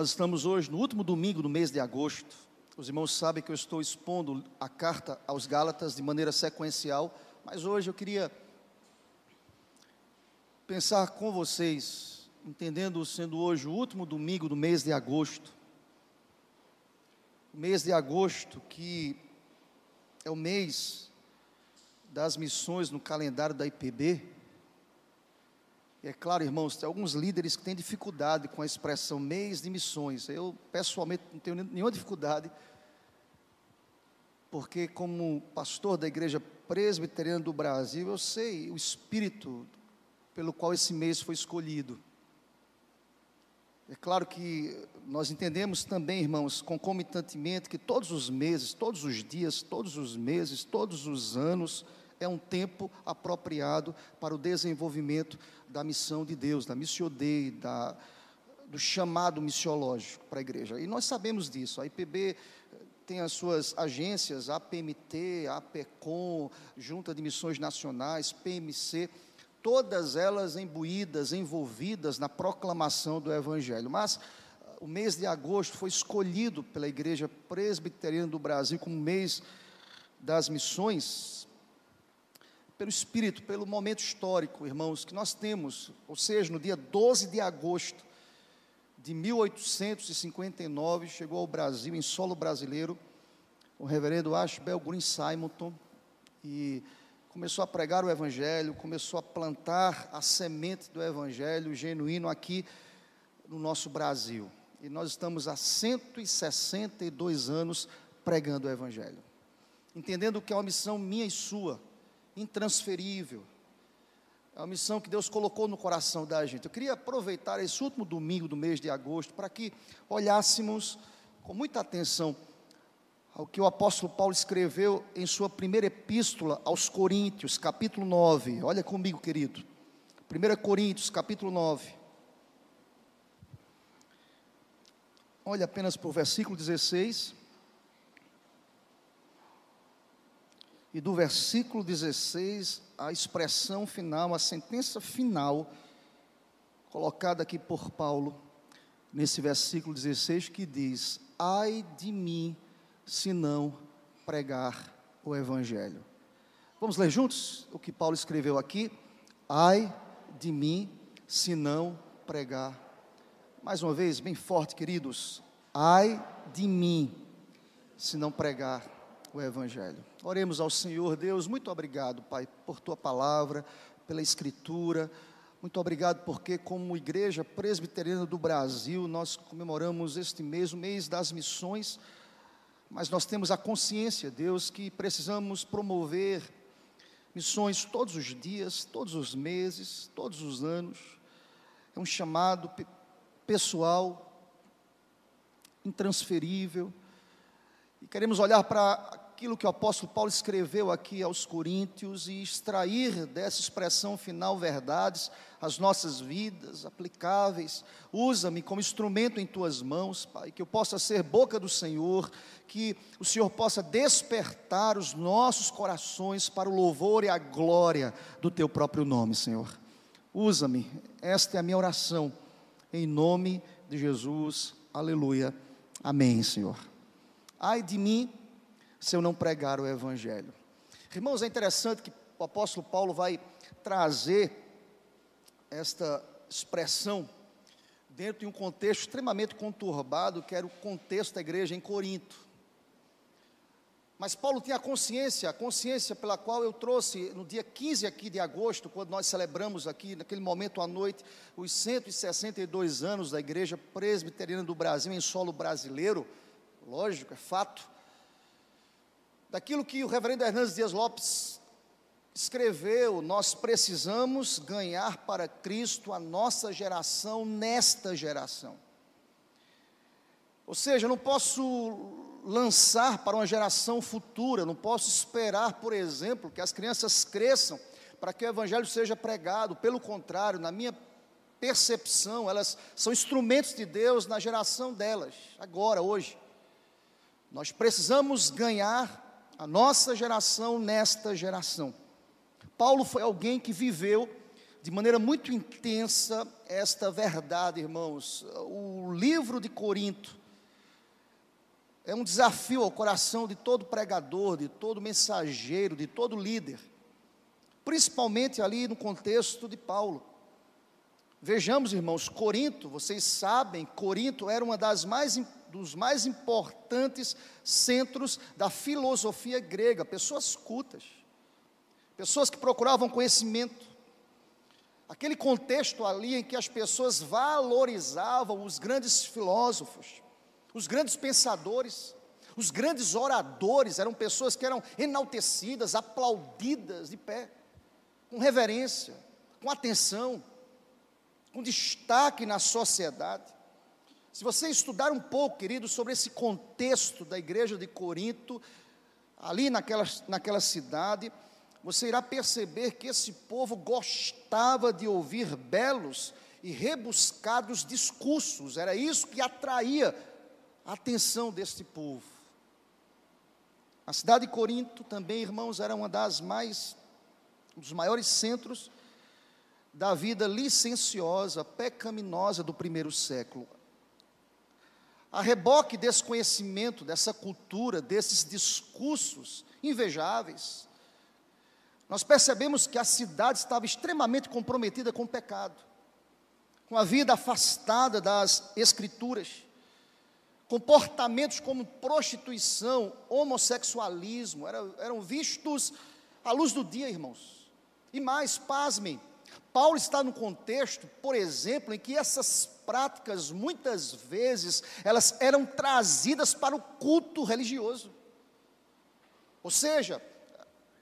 Nós estamos hoje no último domingo do mês de agosto. Os irmãos sabem que eu estou expondo a carta aos Gálatas de maneira sequencial, mas hoje eu queria pensar com vocês, entendendo sendo hoje o último domingo do mês de agosto. O mês de agosto que é o mês das missões no calendário da IPB. E é claro, irmãos, tem alguns líderes que têm dificuldade com a expressão mês de missões. Eu, pessoalmente, não tenho nenhuma dificuldade, porque, como pastor da Igreja Presbiteriana do Brasil, eu sei o espírito pelo qual esse mês foi escolhido. É claro que nós entendemos também, irmãos, concomitantemente, que todos os meses, todos os dias, todos os meses, todos os anos, é um tempo apropriado para o desenvolvimento da missão de Deus, da missio Dei, da, do chamado missiológico para a igreja. E nós sabemos disso. A IPB tem as suas agências, a PMT, a APECOM, Junta de Missões Nacionais, PMC, todas elas imbuídas, envolvidas na proclamação do Evangelho. Mas o mês de agosto foi escolhido pela Igreja Presbiteriana do Brasil como mês das missões, pelo espírito, pelo momento histórico, irmãos, que nós temos, ou seja, no dia 12 de agosto de 1859, chegou ao Brasil, em solo brasileiro, o reverendo Ashbel Green Simonton, e começou a pregar o Evangelho, começou a plantar a semente do Evangelho genuíno aqui no nosso Brasil. E nós estamos há 162 anos pregando o Evangelho, entendendo que é uma missão minha e sua intransferível. É uma missão que Deus colocou no coração da gente. Eu queria aproveitar esse último domingo do mês de agosto para que olhássemos com muita atenção ao que o apóstolo Paulo escreveu em sua primeira epístola aos Coríntios, capítulo 9. Olha comigo, querido. 1 Coríntios, capítulo 9. Olha apenas para o versículo 16. E do versículo 16, a expressão final, a sentença final, colocada aqui por Paulo, nesse versículo 16, que diz: Ai de mim, se não pregar o Evangelho. Vamos ler juntos o que Paulo escreveu aqui? Ai de mim, se não pregar. Mais uma vez, bem forte, queridos. Ai de mim, se não pregar o Evangelho. Oremos ao Senhor, Deus, muito obrigado, Pai, por tua palavra, pela Escritura. Muito obrigado porque, como Igreja Presbiteriana do Brasil, nós comemoramos este mês, o mês das missões, mas nós temos a consciência, Deus, que precisamos promover missões todos os dias, todos os meses, todos os anos. É um chamado pessoal, intransferível, e queremos olhar para aquilo que o apóstolo Paulo escreveu aqui aos Coríntios e extrair dessa expressão final verdades as nossas vidas aplicáveis. Usa-me como instrumento em tuas mãos, Pai, que eu possa ser boca do Senhor, que o Senhor possa despertar os nossos corações para o louvor e a glória do teu próprio nome, Senhor. Usa-me, esta é a minha oração, em nome de Jesus. Aleluia. Amém, Senhor. Ai de mim se eu não pregar o Evangelho. Irmãos, é interessante que o apóstolo Paulo vai trazer esta expressão dentro de um contexto extremamente conturbado, que era o contexto da igreja em Corinto. Mas Paulo tinha a consciência, a consciência pela qual eu trouxe no dia 15 aqui de agosto, quando nós celebramos aqui, naquele momento à noite, os 162 anos da Igreja Presbiteriana do Brasil em solo brasileiro, lógico, é fato, daquilo que o reverendo Hernandes Dias Lopes escreveu, nós precisamos ganhar para Cristo a nossa geração nesta geração. Ou seja, eu não posso lançar para uma geração futura, não posso esperar, por exemplo, que as crianças cresçam para que o evangelho seja pregado. Pelo contrário, na minha percepção, elas são instrumentos de Deus na geração delas, agora, hoje. Nós precisamos ganhar a nossa geração nesta geração. Paulo foi alguém que viveu de maneira muito intensa esta verdade, irmãos. O livro de Corinto é um desafio ao coração de todo pregador, de todo mensageiro, de todo líder, principalmente ali no contexto de Paulo. Vejamos, irmãos, Corinto, vocês sabem, Corinto era uma das mais dos mais importantes centros da filosofia grega, pessoas cultas, pessoas que procuravam conhecimento. Aquele contexto ali em que as pessoas valorizavam os grandes filósofos, os grandes pensadores, os grandes oradores, eram pessoas que eram enaltecidas, aplaudidas de pé, com reverência, com atenção, com destaque na sociedade. Se você estudar um pouco, querido, sobre esse contexto da igreja de Corinto, ali naquela, naquela cidade, você irá perceber que esse povo gostava de ouvir belos e rebuscados discursos, era isso que atraía a atenção deste povo. A cidade de Corinto também, irmãos, era uma das mais, um dos maiores centros da vida licenciosa, pecaminosa do primeiro século. A reboque desse conhecimento, dessa cultura, desses discursos invejáveis, nós percebemos que a cidade estava extremamente comprometida com o pecado, com a vida afastada das escrituras, comportamentos como prostituição, homossexualismo, eram, eram vistos à luz do dia, irmãos. E mais, pasmem, Paulo está no contexto, por exemplo, em que essas práticas, muitas vezes, elas eram trazidas para o culto religioso. Ou seja,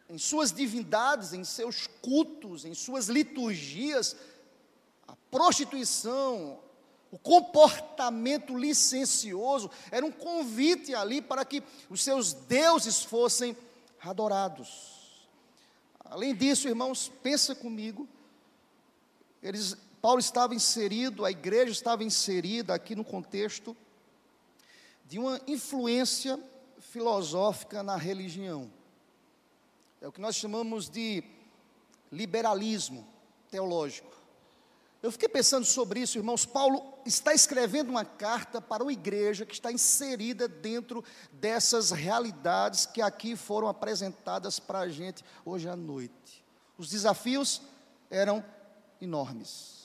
em suas divindades, em seus cultos, em suas liturgias, a prostituição, o comportamento licencioso era um convite ali para que os seus deuses fossem adorados. Além disso, irmãos, pensa comigo, eles Paulo estava inserido, a igreja estava inserida aqui no contexto de uma influência filosófica na religião. É o que nós chamamos de liberalismo teológico. Eu fiquei pensando sobre isso, irmãos. Paulo está escrevendo uma carta para uma igreja que está inserida dentro dessas realidades que aqui foram apresentadas para a gente hoje à noite. Os desafios eram enormes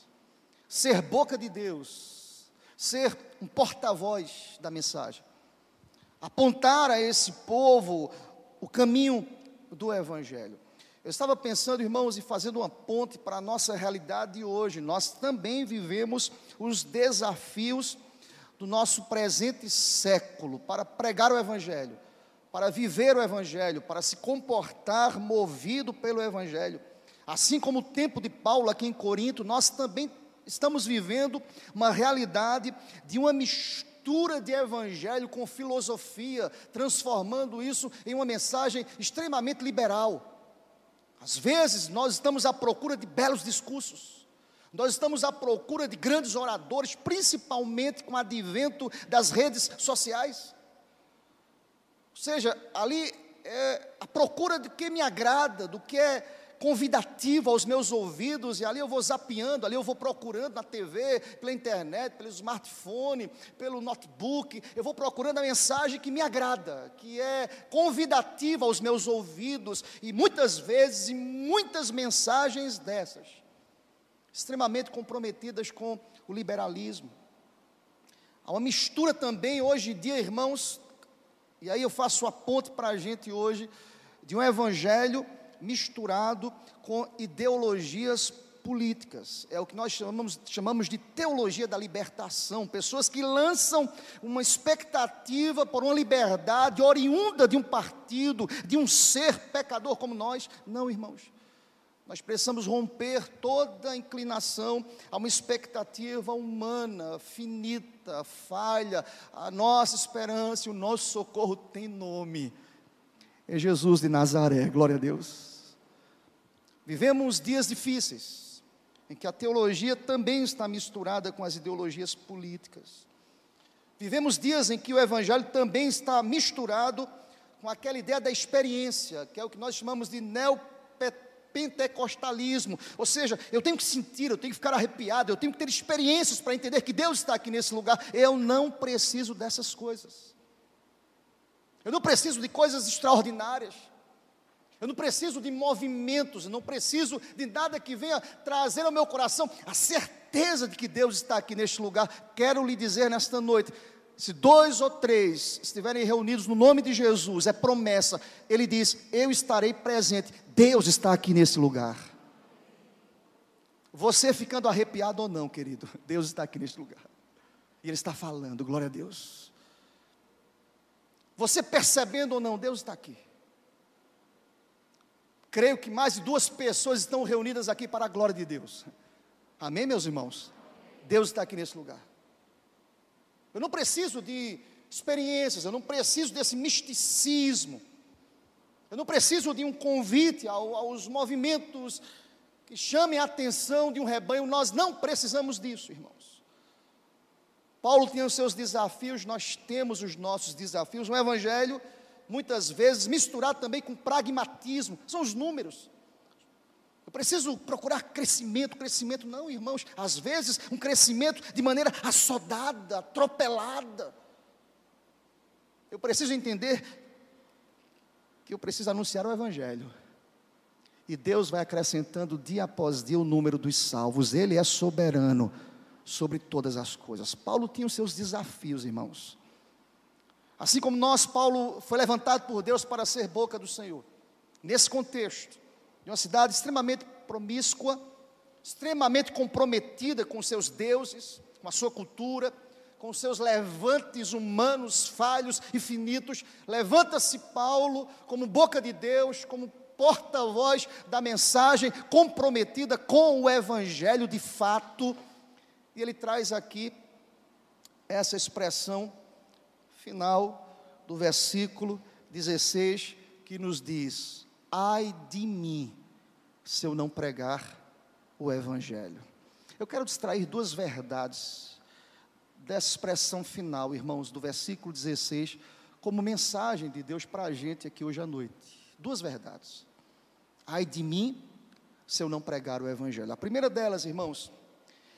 ser boca de Deus, ser um porta-voz da mensagem, apontar a esse povo o caminho do Evangelho. Eu estava pensando, irmãos, e fazendo uma ponte para a nossa realidade de hoje. Nós também vivemos os desafios do nosso presente século para pregar o Evangelho, para viver o Evangelho, para se comportar movido pelo Evangelho. Assim como o tempo de Paulo aqui em Corinto, nós também estamos vivendo uma realidade de uma mistura de evangelho com filosofia, transformando isso em uma mensagem extremamente liberal. Às vezes nós estamos à procura de belos discursos, nós estamos à procura de grandes oradores, principalmente com o advento das redes sociais. Ou seja, ali é a procura de que me agrada, do que é convidativo aos meus ouvidos, e ali eu vou zapeando, ali eu vou procurando na TV, pela internet, pelo smartphone, pelo notebook, eu vou procurando a mensagem que me agrada, que é convidativa aos meus ouvidos, e muitas vezes, e muitas mensagens dessas, extremamente comprometidas com o liberalismo. Há uma mistura também, hoje em dia, irmãos, e aí eu faço a ponte para a gente hoje, de um evangelho misturado com ideologias políticas. É o que nós chamamos, chamamos de teologia da libertação. Pessoas que lançam uma expectativa por uma liberdade oriunda de um partido, de um ser pecador como nós. Não, irmãos. Nós precisamos romper toda a inclinação a uma expectativa humana, finita, falha. A nossa esperança e o nosso socorro tem nome. É Jesus de Nazaré. Glória a Deus. Vivemos dias difíceis, em que a teologia também está misturada com as ideologias políticas. Vivemos dias em que o evangelho também está misturado com aquela ideia da experiência, que é o que nós chamamos de pentecostalismo. Ou seja, eu tenho que sentir, eu tenho que ficar arrepiado, eu tenho que ter experiências para entender que Deus está aqui nesse lugar. Eu não preciso dessas coisas. Eu não preciso de coisas extraordinárias. Eu não preciso de movimentos, não preciso de nada que venha trazer ao meu coração a certeza de que Deus está aqui neste lugar. Quero lhe dizer nesta noite: se dois ou três estiverem reunidos no nome de Jesus, é promessa. Ele diz: Eu estarei presente. Deus está aqui nesse lugar. Você ficando arrepiado ou não, querido, Deus está aqui nesse lugar. E Ele está falando, glória a Deus. Você percebendo ou não, Deus está aqui. Creio que mais de duas pessoas estão reunidas aqui para a glória de Deus. Amém, meus irmãos? Deus está aqui nesse lugar. Eu não preciso de experiências, eu não preciso desse misticismo. Eu não preciso de um convite aos movimentos que chamem a atenção de um rebanho. Nós não precisamos disso, irmãos. Paulo tinha os seus desafios, nós temos os nossos desafios. O Evangelho muitas vezes misturado também com pragmatismo, são os números. Eu preciso procurar crescimento, crescimento, não, irmãos, às vezes um crescimento de maneira assodada, atropelada. Eu preciso entender que eu preciso anunciar o Evangelho. E Deus vai acrescentando dia após dia o número dos salvos, Ele é soberano sobre todas as coisas. Paulo tinha os seus desafios, irmãos. Assim como nós, Paulo foi levantado por Deus para ser boca do Senhor. Nesse contexto, de uma cidade extremamente promíscua, extremamente comprometida com seus deuses, com a sua cultura, com seus levantes humanos falhos e finitos, levanta-se Paulo como boca de Deus, como porta-voz da mensagem comprometida com o evangelho de fato, e ele traz aqui essa expressão final do versículo 16, que nos diz: Ai de mim, se eu não pregar o Evangelho. Eu quero distrair duas verdades dessa expressão final, irmãos, do versículo 16, como mensagem de Deus para a gente aqui hoje à noite. Duas verdades. Ai de mim, se eu não pregar o Evangelho. A primeira delas, irmãos,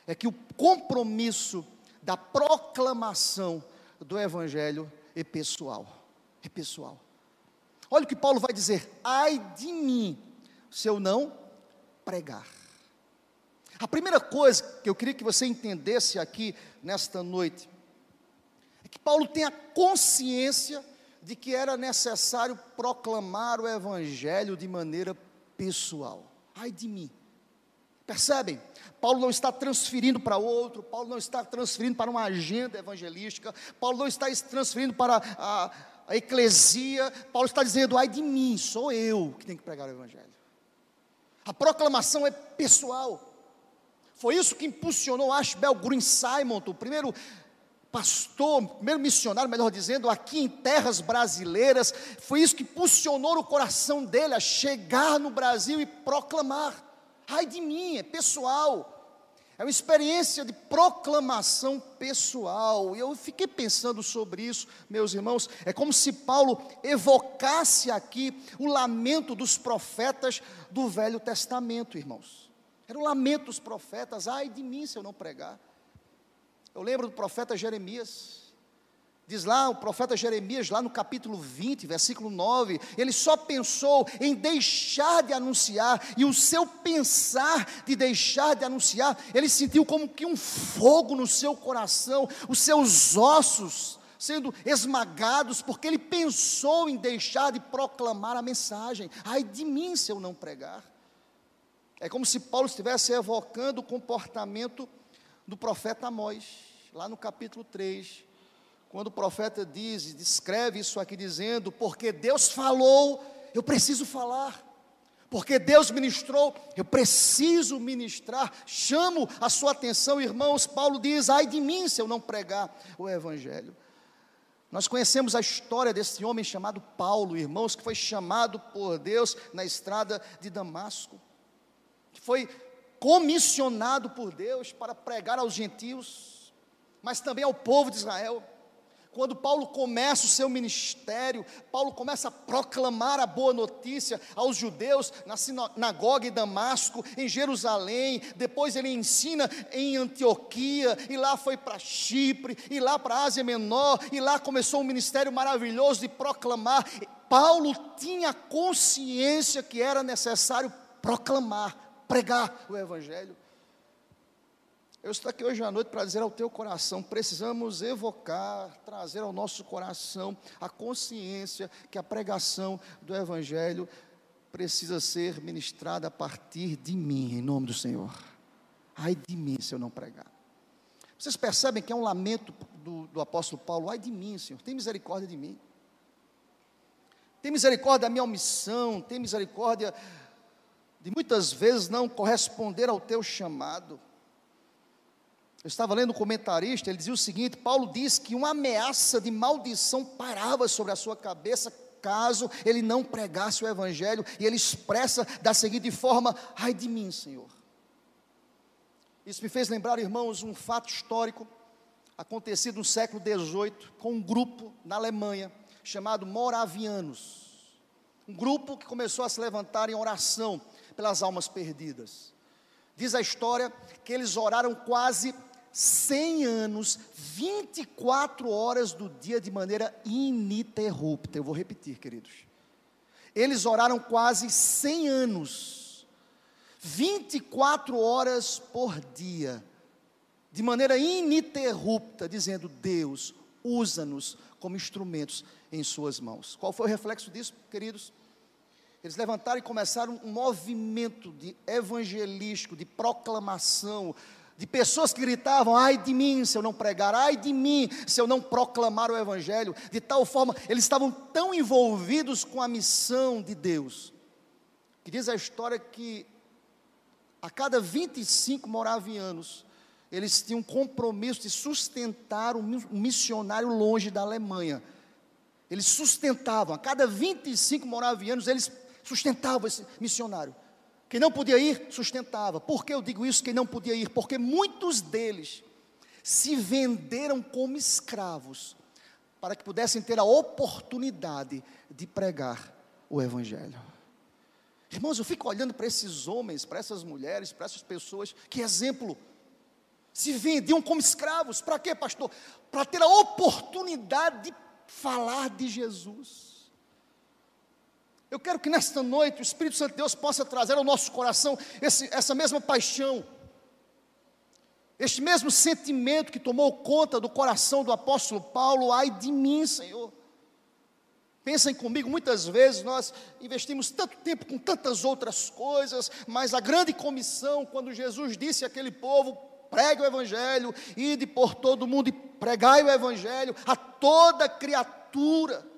é que o compromisso da proclamação do evangelho é pessoal. É pessoal. Olha o que Paulo vai dizer: ai de mim, se eu não pregar. A primeira coisa que eu queria que você entendesse aqui nesta noite é que Paulo tem a consciência de que era necessário proclamar o evangelho de maneira pessoal. Ai de mim. Percebem? Paulo não está transferindo para outro, Paulo não está transferindo para uma agenda evangelística, Paulo não está transferindo para a, a eclesia, Paulo está dizendo: ai de mim, sou eu que tenho que pregar o evangelho. A proclamação é pessoal. Foi isso que impulsionou Ashbel Green Simon, o primeiro pastor, primeiro missionário, melhor dizendo, aqui em terras brasileiras. Foi isso que impulsionou o coração dele a chegar no Brasil e proclamar. Ai de mim, é pessoal. É uma experiência de proclamação pessoal. E eu fiquei pensando sobre isso, meus irmãos. É como se Paulo evocasse aqui o lamento dos profetas do Velho Testamento, irmãos. Era o lamento dos profetas. Ai de mim se eu não pregar. Eu lembro do profeta Jeremias. Diz lá o profeta Jeremias, lá no capítulo 20, versículo 9, ele só pensou em deixar de anunciar, e o seu pensar de deixar de anunciar, ele sentiu como que um fogo no seu coração, os seus ossos sendo esmagados, porque ele pensou em deixar de proclamar a mensagem. Ai de mim se eu não pregar. É como se Paulo estivesse evocando o comportamento do profeta Amós, lá no capítulo 3 quando o profeta diz, descreve isso aqui dizendo, porque Deus falou, eu preciso falar. Porque Deus ministrou, eu preciso ministrar. Chamo a sua atenção, irmãos. Paulo diz: ai de mim se eu não pregar o Evangelho. Nós conhecemos a história desse homem chamado Paulo, irmãos, que foi chamado por Deus na estrada de Damasco, que foi comissionado por Deus para pregar aos gentios, mas também ao povo de Israel. Quando Paulo começa o seu ministério, Paulo começa a proclamar a boa notícia aos judeus na sinagoga em Damasco, em Jerusalém, depois ele ensina em Antioquia, e lá foi para Chipre, e lá para a Ásia Menor, e lá começou um ministério maravilhoso de proclamar. Paulo tinha consciência que era necessário proclamar, pregar o Evangelho. Eu estou aqui hoje à noite para dizer ao teu coração: precisamos evocar, trazer ao nosso coração a consciência que a pregação do Evangelho precisa ser ministrada a partir de mim, em nome do Senhor. Ai de mim se eu não pregar. Vocês percebem que é um lamento do, do apóstolo Paulo: ai de mim, Senhor, tem misericórdia de mim. Tem misericórdia da minha omissão, tem misericórdia de muitas vezes não corresponder ao teu chamado. Eu estava lendo um comentarista, ele dizia o seguinte: Paulo diz que uma ameaça de maldição parava sobre a sua cabeça caso ele não pregasse o evangelho, e ele expressa da seguinte forma: ai de mim, Senhor. Isso me fez lembrar, irmãos, um fato histórico acontecido no século XVIII com um grupo na Alemanha chamado Moravianos. Um grupo que começou a se levantar em oração pelas almas perdidas. Diz a história que eles oraram quase 100 anos, 24 horas do dia de maneira ininterrupta. Eu vou repetir, queridos. Eles oraram quase 100 anos, 24 horas por dia, de maneira ininterrupta, dizendo: Deus, usa-nos como instrumentos em Suas mãos. Qual foi o reflexo disso, queridos? Eles levantaram e começaram um movimento de evangelístico, de proclamação, de pessoas que gritavam: ai de mim se eu não pregar, ai de mim se eu não proclamar o Evangelho, de tal forma, eles estavam tão envolvidos com a missão de Deus, que diz a história que a cada 25 moravianos, eles tinham compromisso de sustentar um missionário longe da Alemanha. Eles sustentavam, a cada 25 moravianos, eles sustentavam esse missionário. Quem não podia ir, sustentava. Por que eu digo isso? Quem não podia ir? Porque muitos deles se venderam como escravos para que pudessem ter a oportunidade de pregar o Evangelho. Irmãos, eu fico olhando para esses homens, para essas mulheres, para essas pessoas, que exemplo. Se vendiam como escravos, para quê, pastor? Para ter a oportunidade de falar de Jesus. Eu quero que nesta noite o Espírito Santo de Deus possa trazer ao nosso coração esse, essa mesma paixão, este mesmo sentimento que tomou conta do coração do apóstolo Paulo, ai de mim, Senhor. Pensem comigo, muitas vezes nós investimos tanto tempo com tantas outras coisas, mas a grande comissão, quando Jesus disse àquele povo: pregue o Evangelho, ide por todo mundo e pregai o Evangelho a toda criatura.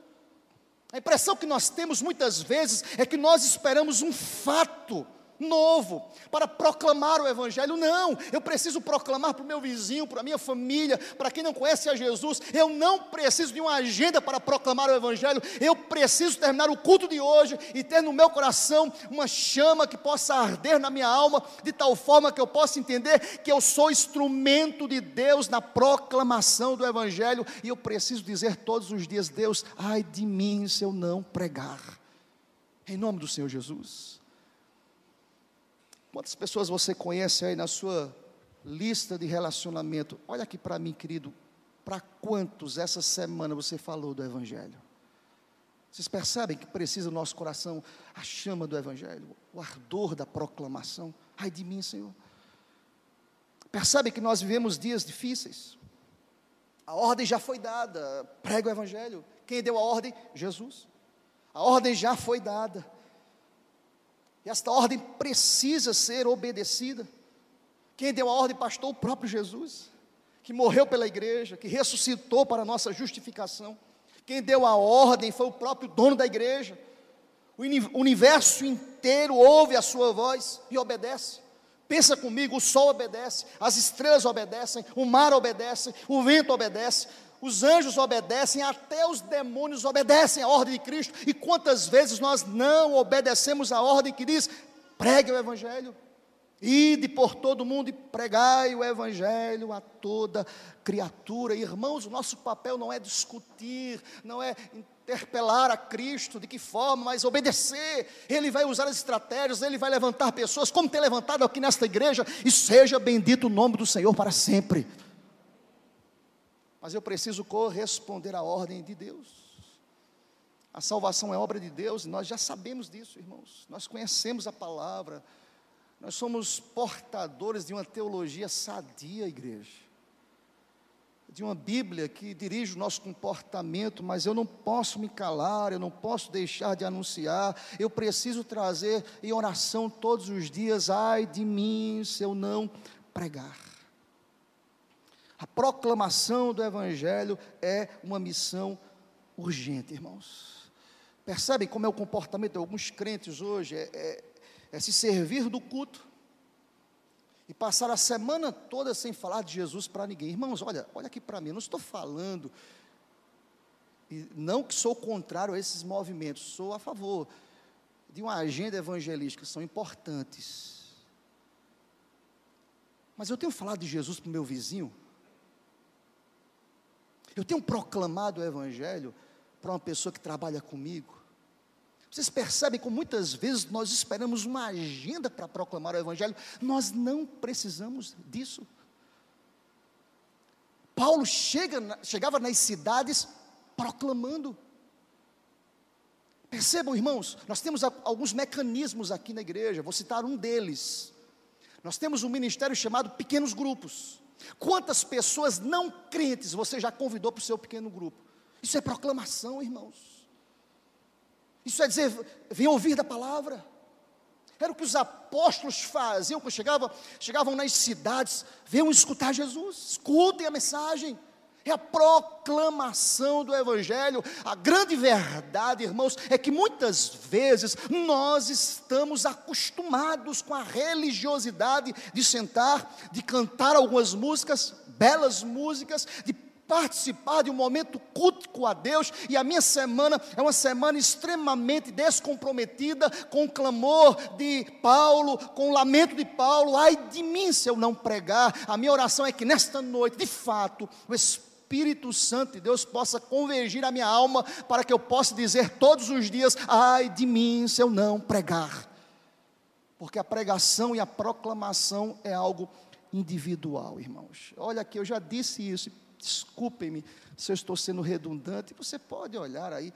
A impressão que nós temos muitas vezes é que nós esperamos um fato novo para proclamar o Evangelho. Não, eu preciso proclamar para o meu vizinho, para a minha família, para quem não conhece a Jesus. Eu não preciso de uma agenda para proclamar o Evangelho. Eu preciso terminar o culto de hoje e ter no meu coração uma chama que possa arder na minha alma, de tal forma que eu possa entender que eu sou instrumento de Deus na proclamação do Evangelho. E eu preciso dizer todos os dias: Deus, ai de mim se eu não pregar. Em nome do Senhor Jesus. Quantas pessoas você conhece aí na sua lista de relacionamento? Olha aqui para mim, querido. Para quantos essa semana você falou do Evangelho? Vocês percebem que precisa o nosso coração a chama do Evangelho, o ardor da proclamação? Ai de mim, Senhor. Percebem que nós vivemos dias difíceis. A ordem já foi dada, prega o Evangelho. Quem deu a ordem? Jesus. A ordem já foi dada. E esta ordem precisa ser obedecida. Quem deu a ordem, pastor, o próprio Jesus, que morreu pela igreja, que ressuscitou para a nossa justificação. Quem deu a ordem foi o próprio dono da igreja. O universo inteiro ouve a sua voz e obedece. Pensa comigo: o sol obedece, as estrelas obedecem, o mar obedece, o vento obedece, os anjos obedecem, até os demônios obedecem à ordem de Cristo. E quantas vezes nós não obedecemos à ordem que diz: pregue o Evangelho? Ide por todo mundo e pregai o evangelho a toda criatura. Irmãos, o nosso papel não é discutir, não é interpelar a Cristo, de que forma, mas obedecer. Ele vai usar as estratégias, ele vai levantar pessoas, como tem levantado aqui nesta igreja, e seja bendito o nome do Senhor para sempre. Mas eu preciso corresponder à ordem de Deus. A salvação é obra de Deus e nós já sabemos disso, irmãos. Nós conhecemos a palavra nós somos portadores de uma teologia sadia, igreja. De uma Bíblia que dirige o nosso comportamento, mas eu não posso me calar, eu não posso deixar de anunciar, eu preciso trazer em oração todos os dias, ai de mim se eu não pregar. A proclamação do Evangelho é uma missão urgente, irmãos. Percebem como é o comportamento de alguns crentes hoje? É, é, é se servir do culto e passar a semana toda sem falar de Jesus para ninguém. Irmãos, olha, olha aqui para mim, não estou falando, e não que sou contrário a esses movimentos, sou a favor de uma agenda evangelística, são importantes. Mas eu tenho falado de Jesus para o meu vizinho, eu tenho proclamado o Evangelho para uma pessoa que trabalha comigo, vocês percebem como muitas vezes nós esperamos uma agenda para proclamar o Evangelho, nós não precisamos disso. Paulo chega, chegava nas cidades proclamando. Percebam, irmãos, nós temos alguns mecanismos aqui na igreja, vou citar um deles. Nós temos um ministério chamado pequenos grupos. Quantas pessoas não crentes você já convidou para o seu pequeno grupo? Isso é proclamação, irmãos. Isso é dizer, vem ouvir da palavra. Era o que os apóstolos faziam quando chegavam, chegavam nas cidades, venham escutar Jesus, escutem a mensagem. É a proclamação do Evangelho. A grande verdade, irmãos, é que muitas vezes nós estamos acostumados com a religiosidade de sentar, de cantar algumas músicas, belas músicas, de participar de um momento culto a Deus, e a minha semana é uma semana extremamente descomprometida com o clamor de Paulo, com o lamento de Paulo, ai de mim se eu não pregar. A minha oração é que nesta noite, de fato, o Espírito Santo de Deus possa convergir a minha alma para que eu possa dizer todos os dias: ai de mim se eu não pregar. Porque a pregação e a proclamação é algo individual, irmãos. Olha aqui, eu já disse isso, Desculpem-me se eu estou sendo redundante. Você pode olhar aí.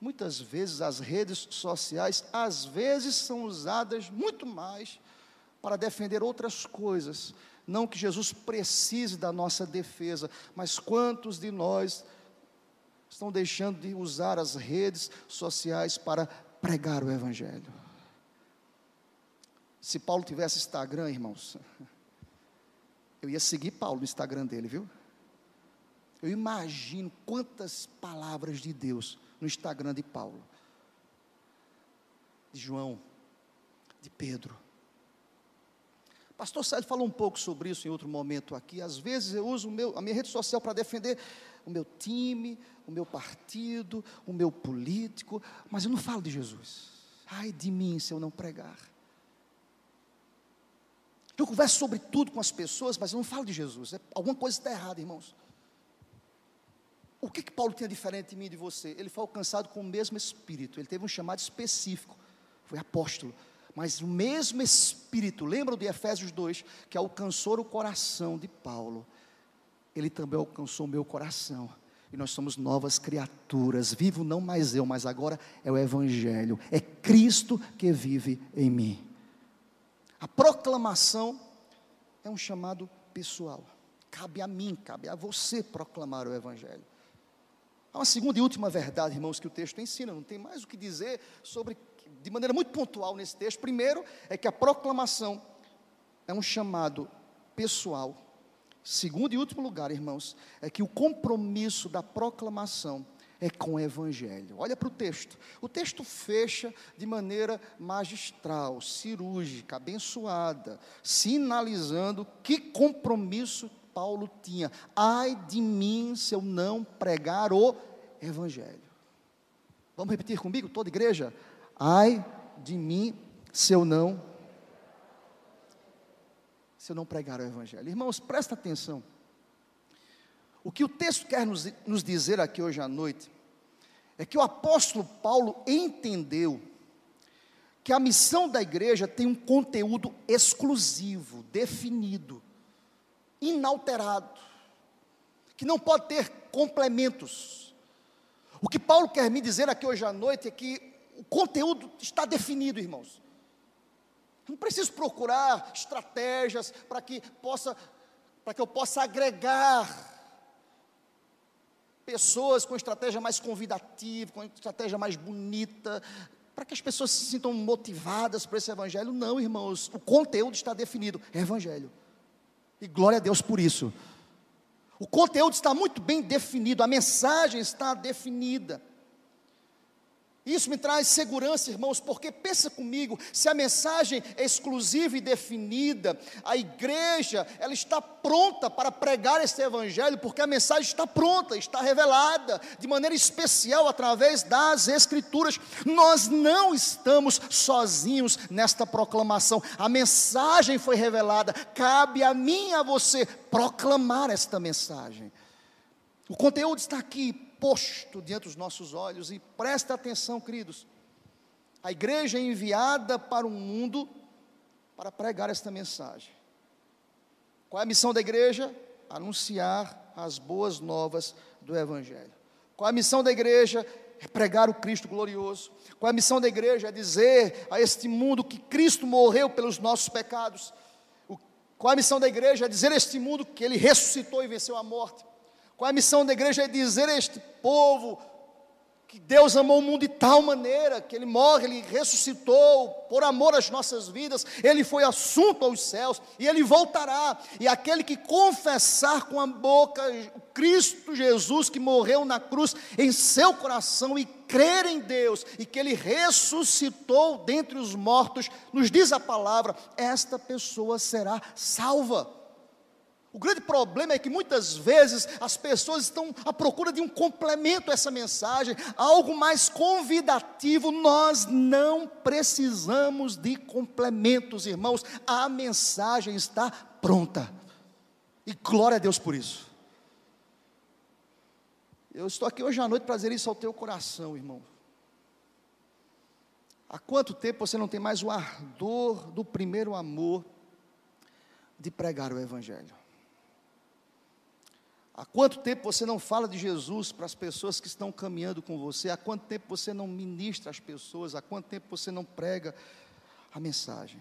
Muitas vezes as redes sociais, às vezes, são usadas muito mais para defender outras coisas. Não que Jesus precise da nossa defesa, mas quantos de nós estão deixando de usar as redes sociais para pregar o Evangelho? Se Paulo tivesse Instagram, irmãos, eu ia seguir Paulo no Instagram dele, viu? Eu imagino quantas palavras de Deus no Instagram de Paulo, de João, de Pedro. Pastor Sérgio falou um pouco sobre isso em outro momento aqui. Às vezes eu uso meu, a minha rede social para defender o meu time, o meu partido, o meu político, mas eu não falo de Jesus. Ai de mim se eu não pregar. Eu converso sobre tudo com as pessoas, mas eu não falo de Jesus. É, alguma coisa está errada, irmãos. O que, que Paulo tinha diferente de mim e de você? Ele foi alcançado com o mesmo Espírito, ele teve um chamado específico, foi apóstolo. Mas o mesmo Espírito, lembram de Efésios 2, que alcançou o coração de Paulo, ele também alcançou o meu coração. E nós somos novas criaturas. Vivo não mais eu, mas agora é o Evangelho. É Cristo que vive em mim. A proclamação é um chamado pessoal. Cabe a mim, cabe a você proclamar o Evangelho. Há uma segunda e última verdade, irmãos, que o texto ensina, não tem mais o que dizer sobre, de maneira muito pontual nesse texto. Primeiro, é que a proclamação é um chamado pessoal. Segundo e último lugar, irmãos, é que o compromisso da proclamação é com o Evangelho. Olha para o texto. O texto fecha de maneira magistral, cirúrgica, abençoada, sinalizando que compromisso Paulo tinha: ai de mim se eu não pregar o Evangelho. Vamos repetir comigo, toda igreja? Ai de mim se eu não. se eu não pregar o Evangelho. Irmãos, presta atenção. O que o texto quer nos, nos dizer aqui hoje à noite é que o apóstolo Paulo entendeu que a missão da igreja tem um conteúdo exclusivo, definido, inalterado, que não pode ter complementos. O que Paulo quer me dizer aqui hoje à noite é que o conteúdo está definido, irmãos. Não preciso procurar estratégias para que possa para que eu possa agregar pessoas com estratégia mais convidativa, com estratégia mais bonita, para que as pessoas se sintam motivadas para esse evangelho. Não, irmãos, o conteúdo está definido, é evangelho. E glória a Deus por isso. O conteúdo está muito bem definido, a mensagem está definida. Isso me traz segurança, irmãos, porque pensa comigo, se a mensagem é exclusiva e definida, a igreja, ela está pronta para pregar esse evangelho, porque a mensagem está pronta, está revelada de maneira especial através das escrituras. Nós não estamos sozinhos nesta proclamação. A mensagem foi revelada, cabe a mim e a você proclamar esta mensagem. O conteúdo está aqui, posto diante dos nossos olhos, e presta atenção, queridos. A igreja é enviada para o mundo para pregar esta mensagem. Qual é a missão da igreja? Anunciar as boas novas do Evangelho. Qual é a missão da igreja? É pregar o Cristo glorioso. Qual é a missão da igreja? É dizer a este mundo que Cristo morreu pelos nossos pecados. Qual é a missão da igreja? É dizer a este mundo que Ele ressuscitou e venceu a morte. Qual é a missão da igreja? É dizer a este povo que Deus amou o mundo de tal maneira que Ele morre, Ele ressuscitou por amor às nossas vidas, Ele foi assunto aos céus e Ele voltará. E aquele que confessar com a boca o Cristo Jesus que morreu na cruz em seu coração e crer em Deus e que Ele ressuscitou dentre os mortos, nos diz a palavra, esta pessoa será salva. O grande problema é que muitas vezes as pessoas estão à procura de um complemento a essa mensagem, algo mais convidativo. Nós não precisamos de complementos, irmãos. A mensagem está pronta. E glória a Deus por isso. Eu estou aqui hoje à noite para dizer isso ao teu coração, irmão. Há quanto tempo você não tem mais o ardor do primeiro amor de pregar o Evangelho? Há quanto tempo você não fala de Jesus para as pessoas que estão caminhando com você? Há quanto tempo você não ministra as pessoas? Há quanto tempo você não prega a mensagem?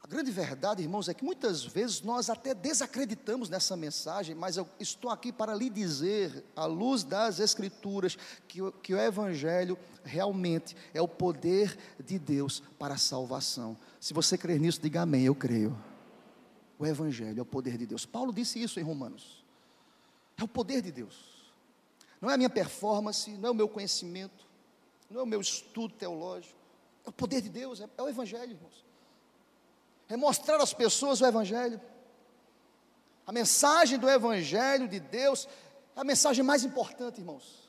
A grande verdade, irmãos, é que muitas vezes nós até desacreditamos nessa mensagem, mas eu estou aqui para lhe dizer, à luz das Escrituras, que, que o Evangelho realmente é o poder de Deus para a salvação. Se você crer nisso, diga amém, eu creio. O Evangelho é o poder de Deus. Paulo disse isso em Romanos. É o poder de Deus. Não é a minha performance, não é o meu conhecimento, não é o meu estudo teológico. É o poder de Deus, é, é o Evangelho, irmãos. É mostrar às pessoas o Evangelho. A mensagem do Evangelho de Deus é a mensagem mais importante, irmãos.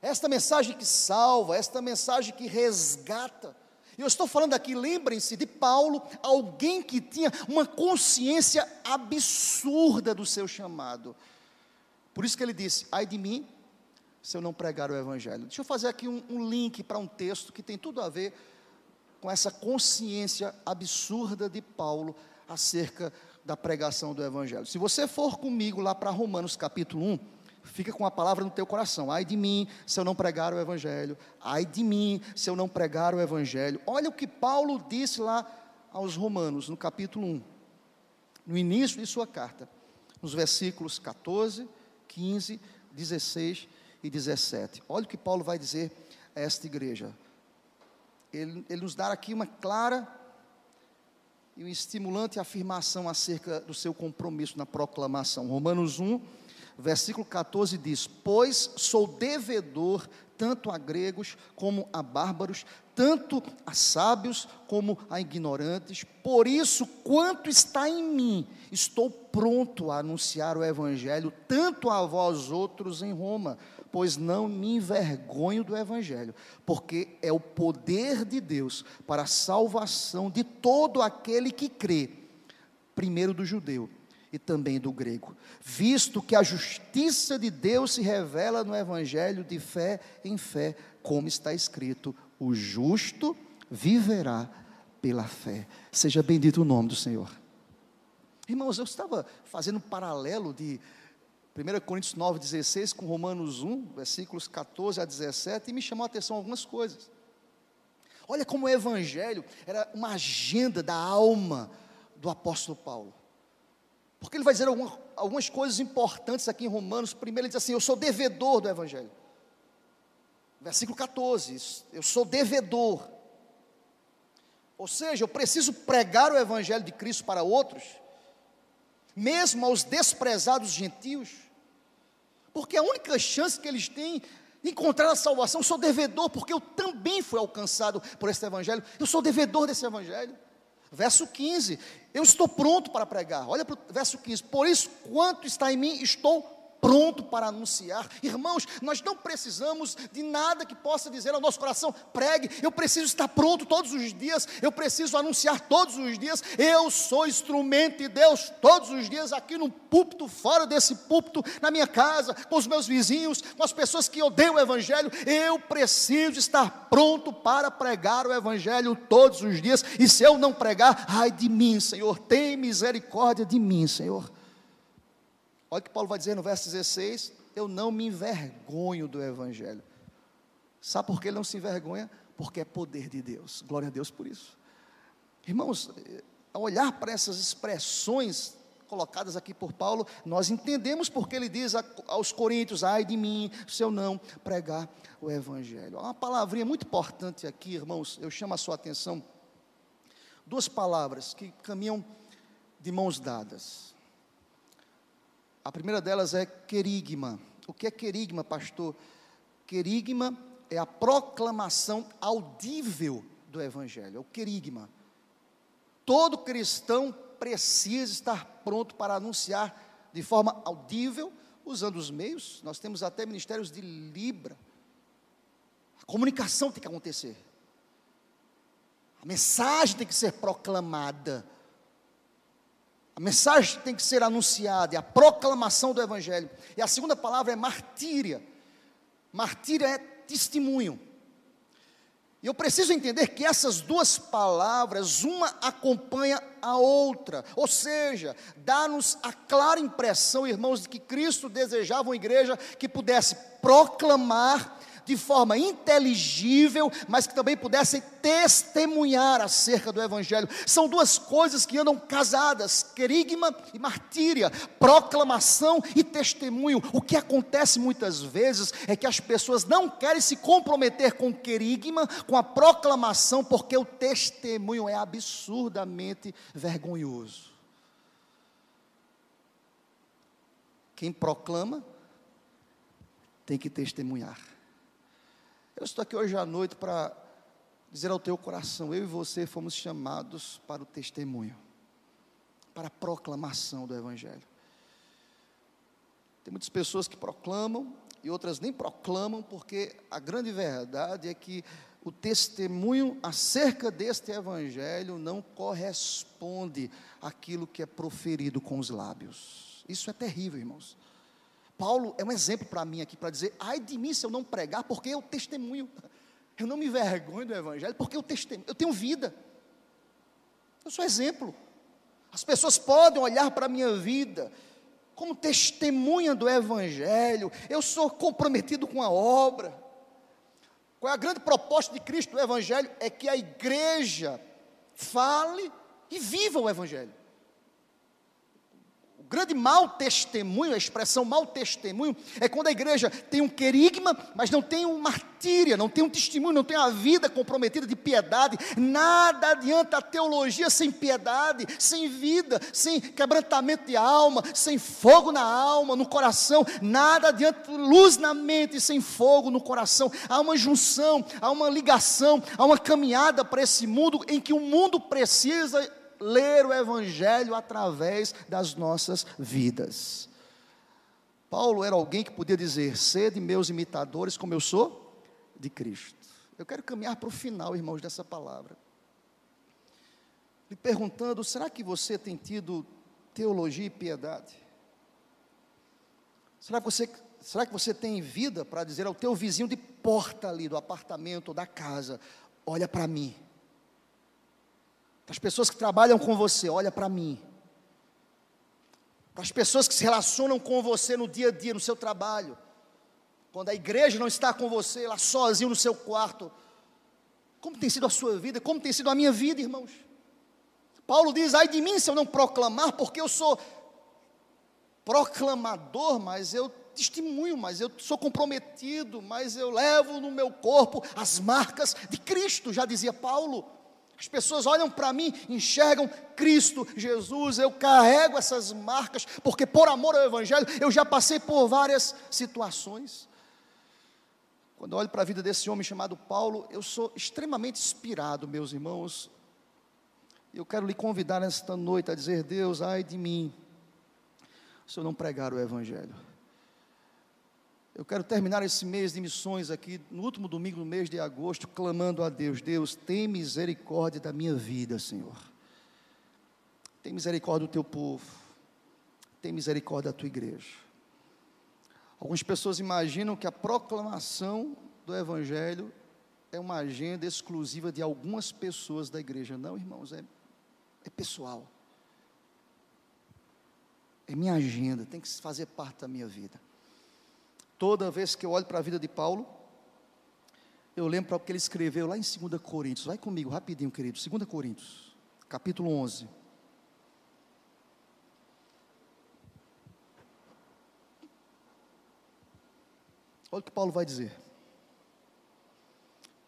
Esta mensagem que salva, esta mensagem que resgata. E eu estou falando aqui, lembrem-se de Paulo, alguém que tinha uma consciência absurda do seu chamado. Por isso que ele disse: ai de mim, se eu não pregar o Evangelho. Deixa eu fazer aqui um, um link para um texto que tem tudo a ver com essa consciência absurda de Paulo acerca da pregação do Evangelho. Se você for comigo lá para Romanos capítulo 1, fica com a palavra no teu coração. Ai de mim, se eu não pregar o Evangelho. Ai de mim, se eu não pregar o Evangelho. Olha o que Paulo disse lá aos Romanos, no capítulo 1, no início de sua carta, nos versículos 14 15, 16 e 17. Olha o que Paulo vai dizer a esta igreja. Ele, ele nos dá aqui uma clara e uma estimulante afirmação acerca do seu compromisso na proclamação. Romanos 1, versículo 14 diz: Pois sou devedor tanto a gregos como a bárbaros, tanto a sábios como a ignorantes. Por isso, quanto está em mim, estou pronto a anunciar o evangelho tanto a vós outros em Roma, pois não me envergonho do evangelho, porque é o poder de Deus para a salvação de todo aquele que crê primeiro do judeu e também do grego, visto que a justiça de Deus se revela no evangelho de fé em fé, como está escrito: o justo viverá pela fé. Seja bendito o nome do Senhor. Irmãos, eu estava fazendo um paralelo de 1 Coríntios 9, 16 com Romanos 1, versículos 14 a 17, e me chamou a atenção algumas coisas. Olha como o Evangelho era uma agenda da alma do apóstolo Paulo. Porque ele vai dizer algumas, algumas coisas importantes aqui em Romanos. Primeiro, ele diz assim: Eu sou devedor do Evangelho. Versículo 14: Eu sou devedor. Ou seja, eu preciso pregar o Evangelho de Cristo para outros, mesmo aos desprezados gentios, porque a única chance que eles têm de encontrar a salvação, eu sou devedor, porque eu também fui alcançado por esse Evangelho, eu sou devedor desse Evangelho. Verso 15, eu estou pronto para pregar. Olha para o verso 15. Por isso, quanto está em mim, estou pronto para anunciar. Irmãos, nós não precisamos de nada que possa dizer ao nosso coração, pregue. Eu preciso estar pronto todos os dias, eu preciso anunciar todos os dias. Eu sou instrumento de Deus todos os dias, aqui no púlpito, fora desse púlpito, na minha casa, com os meus vizinhos, com as pessoas que odeiam o Evangelho. Eu preciso estar pronto para pregar o Evangelho todos os dias. E se eu não pregar, ai de mim, Senhor, tem misericórdia de mim, Senhor. Olha o que Paulo vai dizer no verso 16: Eu não me envergonho do Evangelho. Sabe por que ele não se envergonha? Porque é poder de Deus. Glória a Deus por isso. Irmãos, ao olhar para essas expressões colocadas aqui por Paulo, nós entendemos porque ele diz aos coríntios: ai de mim, se eu não pregar o Evangelho. Uma palavrinha muito importante aqui, irmãos, eu chamo a sua atenção. Duas palavras que caminham de mãos dadas. A primeira delas é querigma. O que é querigma, pastor? Querigma é a proclamação audível do Evangelho, é o querigma. Todo cristão precisa estar pronto para anunciar de forma audível, usando os meios. Nós temos até ministérios de Libra. A comunicação tem que acontecer. A mensagem tem que ser proclamada. A mensagem tem que ser anunciada, é a proclamação do Evangelho. E a segunda palavra é martíria. Martíria é testemunho. E eu preciso entender que essas duas palavras, uma acompanha a outra, ou seja, dá-nos a clara impressão, irmãos, de que Cristo desejava uma igreja que pudesse proclamar de forma inteligível, mas que também pudessem testemunhar acerca do Evangelho. São duas coisas que andam casadas: querigma e martíria, proclamação e testemunho. O que acontece muitas vezes é que as pessoas não querem se comprometer com o querigma, com a proclamação, porque o testemunho é absurdamente vergonhoso. Quem proclama tem que testemunhar. Eu estou aqui hoje à noite para dizer ao teu coração: eu e você fomos chamados para o testemunho, para a proclamação do Evangelho. Tem muitas pessoas que proclamam e outras nem proclamam, porque a grande verdade é que o testemunho acerca deste Evangelho não corresponde àquilo que é proferido com os lábios. Isso é terrível, irmãos. Paulo é um exemplo para mim aqui, para dizer: ai de mim se eu não pregar, porque eu testemunho. Eu não me vergonho do Evangelho, porque eu testemunho, eu tenho vida. Eu sou exemplo. As pessoas podem olhar para a minha vida como testemunha do Evangelho. Eu sou comprometido com a obra. Qual é a grande proposta de Cristo do Evangelho? É que a igreja fale e viva o Evangelho grande mau testemunho, a expressão mau testemunho, é quando a igreja tem um querigma, mas não tem uma martíria, não tem um testemunho, não tem a vida comprometida de piedade. Nada adianta a teologia sem piedade, sem vida, sem quebrantamento de alma, sem fogo na alma, no coração. Nada adianta luz na mente sem fogo no coração. Há uma junção, há uma ligação, há uma caminhada para esse mundo em que o mundo precisa ler o Evangelho através das nossas vidas. Paulo era alguém que podia dizer: sede meus imitadores, como eu sou de Cristo. Eu quero caminhar para o final, irmãos, dessa palavra. lhe perguntando: será que você tem tido teologia e piedade? Será que você, será que você tem vida para dizer ao teu vizinho de porta ali do apartamento ou da casa: olha para mim? Para as pessoas que trabalham com você, olha para mim. Para as pessoas que se relacionam com você no dia a dia, no seu trabalho. Quando a igreja não está com você, lá sozinho no seu quarto. Como tem sido a sua vida? Como tem sido a minha vida, irmãos? Paulo diz: ai de mim se eu não proclamar, porque eu sou proclamador, mas eu testemunho, mas eu sou comprometido, mas eu levo no meu corpo as marcas de Cristo, já dizia Paulo. As pessoas olham para mim, enxergam Cristo, Jesus, eu carrego essas marcas, porque por amor ao Evangelho eu já passei por várias situações. Quando olho para a vida desse homem chamado Paulo, eu sou extremamente inspirado, meus irmãos. Eu quero lhe convidar nesta noite a dizer: Deus, ai de mim, se eu não pregar o Evangelho. Eu quero terminar esse mês de missões aqui, no último domingo do mês de agosto, clamando a Deus: Deus, tem misericórdia da minha vida, Senhor. Tem misericórdia do teu povo. Tem misericórdia da tua igreja. Algumas pessoas imaginam que a proclamação do Evangelho é uma agenda exclusiva de algumas pessoas da igreja. Não, irmãos, é, é pessoal. É minha agenda, tem que fazer parte da minha vida. Toda vez que eu olho para a vida de Paulo, eu lembro para o que ele escreveu lá em 2 Coríntios. Vai comigo, rapidinho, querido. 2 Coríntios, capítulo 11. Olha o que Paulo vai dizer.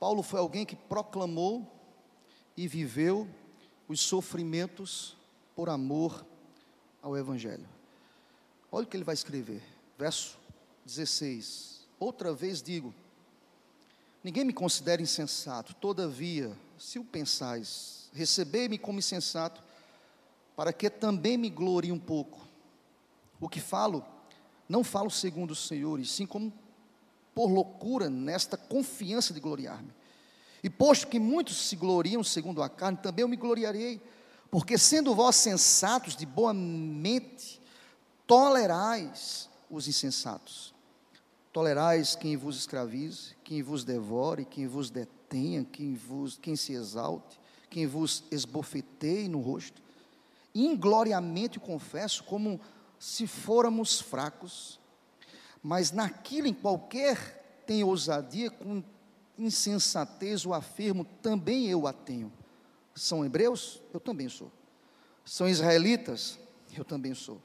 Paulo foi alguém que proclamou e viveu os sofrimentos por amor ao Evangelho. Olha o que ele vai escrever, verso 16. Outra vez digo: ninguém me considera insensato, todavia, se o pensais, recebei-me como insensato, para que também me glorie um pouco. O que falo, não falo segundo o Senhor, e sim como por loucura nesta confiança de gloriar-me. E posto que muitos se gloriam segundo a carne, também eu me gloriarei, porque sendo vós sensatos de boa mente, tolerais os insensatos. Tolerais quem vos escravize, quem vos devore, quem vos detenha, quem, vos, quem se exalte, quem vos esbofeteie no rosto. Ingloriamente confesso, como se fôramos fracos, mas naquilo em qualquer tem ousadia, com insensatez o afirmo, também eu a tenho. São hebreus? Eu também sou. São israelitas? Eu também sou.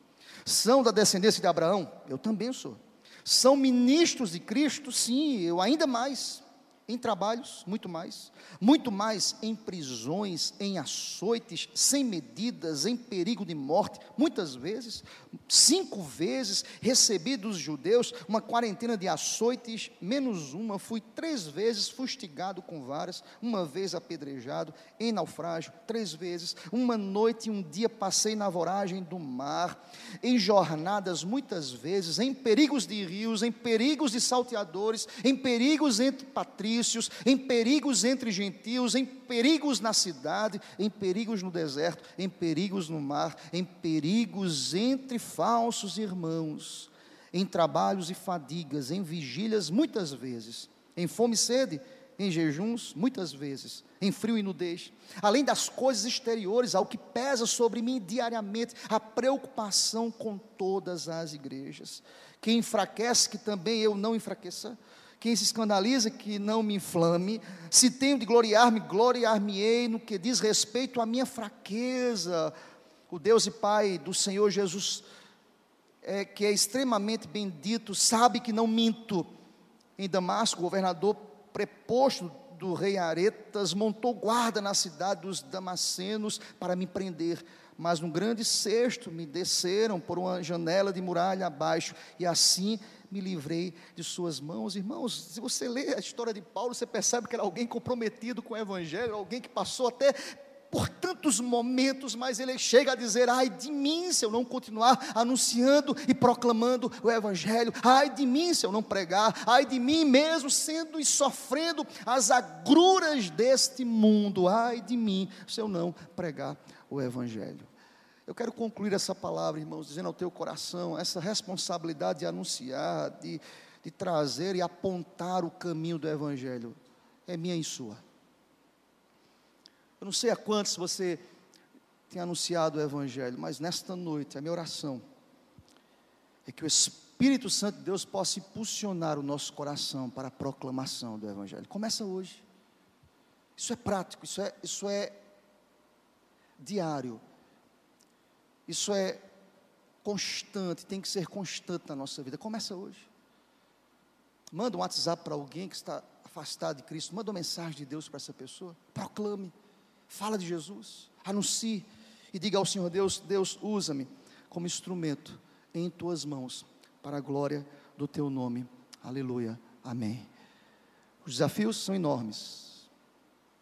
São da descendência de Abraão? Eu também sou. São ministros de Cristo? Sim, eu ainda mais. Em trabalhos, muito mais. Muito mais em prisões, em açoites, sem medidas, em perigo de morte. Muitas vezes, cinco vezes, recebi dos judeus uma quarentena de açoites, menos uma. Fui três vezes fustigado com varas, uma vez apedrejado, em naufrágio, três vezes. Uma noite e um dia passei na voragem do mar, em jornadas, muitas vezes, em perigos de rios, em perigos de salteadores, em perigos entre patrícios, em perigos entre gentios, em perigos na cidade, em perigos no deserto, em perigos no mar, em perigos entre falsos irmãos, em trabalhos e fadigas, em vigílias muitas vezes, em fome e sede, em jejuns muitas vezes, em frio e nudez, além das coisas exteriores, ao que pesa sobre mim diariamente, a preocupação com todas as igrejas. Quem enfraquece, que também eu não enfraqueça. Quem se escandaliza, que não me inflame. Se tenho de gloriar-me, gloriar-me-ei no que diz respeito à minha fraqueza. O Deus e Pai do Senhor Jesus, é, que é extremamente bendito, sabe que não minto. Em Damasco, o governador preposto do rei Aretas montou guarda na cidade dos Damascenos para me prender mas num grande cesto me desceram por uma janela de muralha abaixo, e assim me livrei de suas mãos. Irmãos, se você lê a história de Paulo, você percebe que era alguém comprometido com o Evangelho, alguém que passou até por tantos momentos, mas ele chega a dizer: ai de mim se eu não continuar anunciando e proclamando o Evangelho, ai de mim se eu não pregar, ai de mim mesmo sendo e sofrendo as agruras deste mundo, ai de mim se eu não pregar o Evangelho. Eu quero concluir essa palavra, irmãos, dizendo ao teu coração essa responsabilidade de anunciar, de, de trazer e apontar o caminho do Evangelho, é minha e sua. Eu não sei a quantos você tem anunciado o Evangelho, mas nesta noite, a minha oração é que o Espírito Santo de Deus possa impulsionar o nosso coração para a proclamação do Evangelho. Começa hoje. Isso é prático, isso é, isso é diário. Isso é constante, tem que ser constante na nossa vida. Começa hoje. Manda um WhatsApp para alguém que está afastado de Cristo, manda uma mensagem de Deus para essa pessoa. Proclame, fala de Jesus, anuncie e diga ao Senhor Deus: Deus, usa-me como instrumento em tuas mãos para a glória do teu nome. Aleluia. Amém. Os desafios são enormes.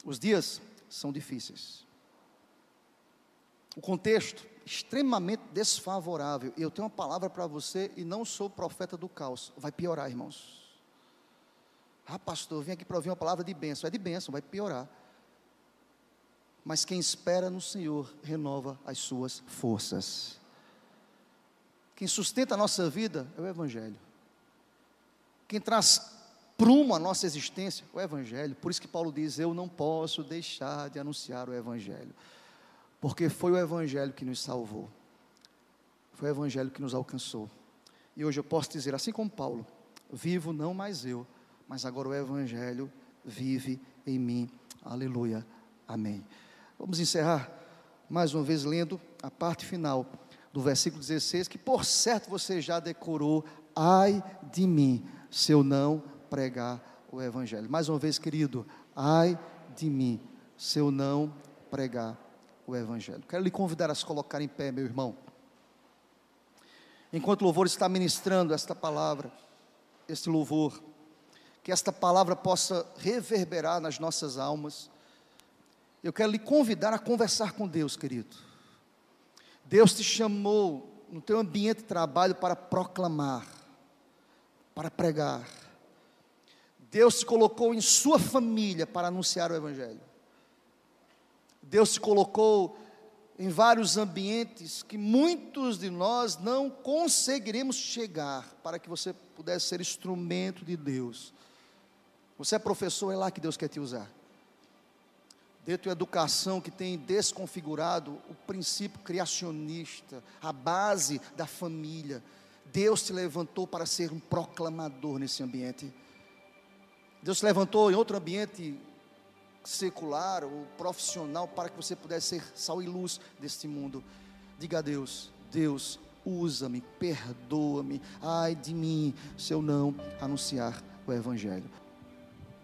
Os dias são difíceis. O contexto extremamente desfavorável. Eu tenho uma palavra para você e não sou profeta do caos. Vai piorar, irmãos. Ah, pastor, vim aqui para ouvir uma palavra de bênção. É de bênção, vai piorar. Mas quem espera no Senhor renova as suas forças. Quem sustenta a nossa vida é o Evangelho. Quem traz prumo à nossa existência é o Evangelho. Por isso que Paulo diz: Eu não posso deixar de anunciar o Evangelho porque foi o Evangelho que nos salvou, foi o Evangelho que nos alcançou. E hoje eu posso dizer, assim como Paulo, vivo não mais eu, mas agora o Evangelho vive em mim. Aleluia. Amém. Vamos encerrar mais uma vez lendo a parte final do versículo 16, que por certo você já decorou. Ai de mim, se eu não pregar o Evangelho. Mais uma vez, querido, ai de mim, se eu não pregar o Evangelho. Quero lhe convidar a se colocar em pé, meu irmão. Enquanto o louvor está ministrando esta palavra, este louvor, que esta palavra possa reverberar nas nossas almas. Eu quero lhe convidar a conversar com Deus, querido. Deus te chamou no teu ambiente de trabalho para proclamar, para pregar. Deus te colocou em sua família para anunciar o Evangelho. Deus se colocou em vários ambientes que muitos de nós não conseguiremos chegar para que você pudesse ser instrumento de Deus. Você é professor, é lá que Deus quer te usar. Dentro da educação que tem desconfigurado o princípio criacionista, a base da família. Deus te levantou para ser um proclamador nesse ambiente. Deus te levantou em outro ambiente secular ou profissional para que você pudesse ser sal e luz deste mundo. Diga a Deus: Deus, usa-me, perdoa-me, ai de mim se eu não anunciar o Evangelho.